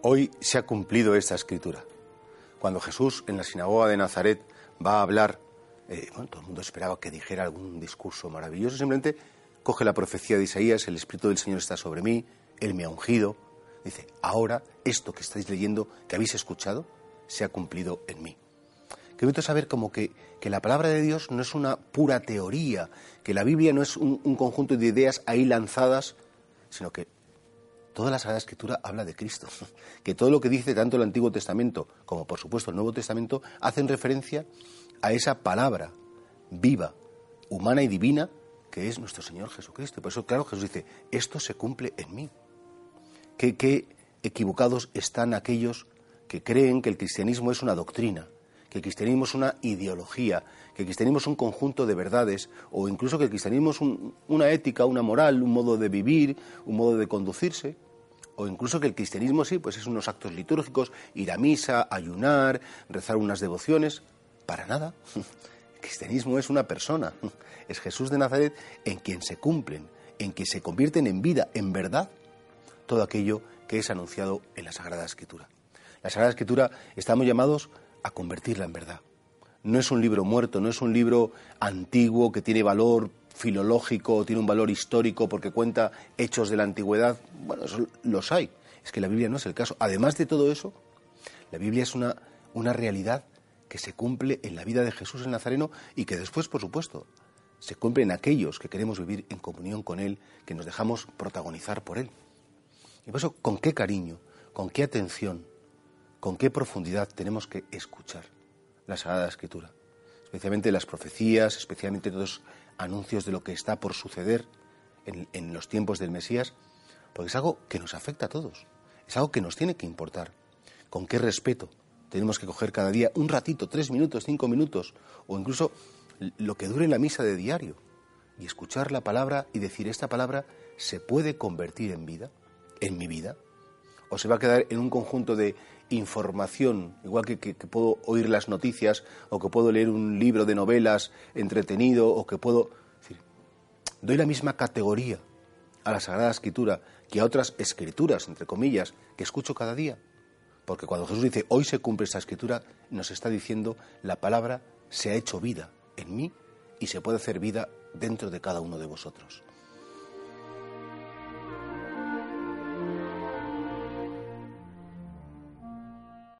Hoy se ha cumplido esta escritura. Cuando Jesús en la sinagoga de Nazaret va a hablar, eh, todo el mundo esperaba que dijera algún discurso maravilloso, simplemente coge la profecía de Isaías, el Espíritu del Señor está sobre mí, Él me ha ungido. Dice, ahora esto que estáis leyendo, que habéis escuchado, se ha cumplido en mí. Que bonito saber como que, que, la palabra de Dios no es una pura teoría, que la Biblia no es un conjunto de ideas ahí lanzadas, sino que toda la Sagrada Escritura habla de Cristo, que todo lo que dice tanto el Antiguo Testamento como por supuesto el Nuevo Testamento hacen referencia a esa palabra viva, humana y divina que es nuestro Señor Jesucristo. Por eso, claro, Jesús dice, esto se cumple en mí. Qué, equivocados están aquellos que creen que el cristianismo es una doctrina, que el cristianismo es una ideología, que el cristianismo es un conjunto de verdades, o incluso que el cristianismo es una ética, una moral, un modo de vivir, un modo de conducirse o incluso que el cristianismo sí, pues es unos actos litúrgicos, ir a misa, ayunar, rezar unas devociones, para nada. El cristianismo es una persona, es Jesús de Nazaret en quien se cumplen, en quien se convierten en vida, en verdad, todo aquello que es anunciado en la Sagrada Escritura. La Sagrada Escritura estamos llamados a convertirla en verdad. No es un libro muerto, no es un libro antiguo que tiene valor filológico, tiene un valor histórico porque cuenta hechos de la antigüedad. Bueno, eso los hay. Es que la Biblia no es el caso. Además de todo eso, la Biblia es una, una realidad que se cumple en la vida de Jesús el Nazareno y que después, por supuesto, se cumple en aquellos que queremos vivir en comunión con Él, que nos dejamos protagonizar por Él. Y por eso, con qué cariño, con qué atención, con qué profundidad tenemos que escuchar la Sagrada Escritura. Especialmente las profecías, especialmente todos anuncios de lo que está por suceder en, los tiempos del Mesías, porque es algo que nos afecta a todos, es algo que nos tiene que importar. ¿Con qué respeto tenemos que coger cada día un ratito, tres minutos, cinco minutos, o incluso lo que dure la misa de diario, y escuchar la palabra y decir, esta palabra se puede convertir en vida, en mi vida, o se va a quedar en un conjunto de información, igual que, puedo oír las noticias o que puedo leer un libro de novelas entretenido o que puedo... doy la misma categoría a la Sagrada Escritura que a otras escrituras, entre comillas, que escucho cada día. Porque cuando Jesús dice, hoy se cumple esta escritura, nos está diciendo, la palabra se ha hecho vida en mí y se puede hacer vida dentro de cada uno de vosotros.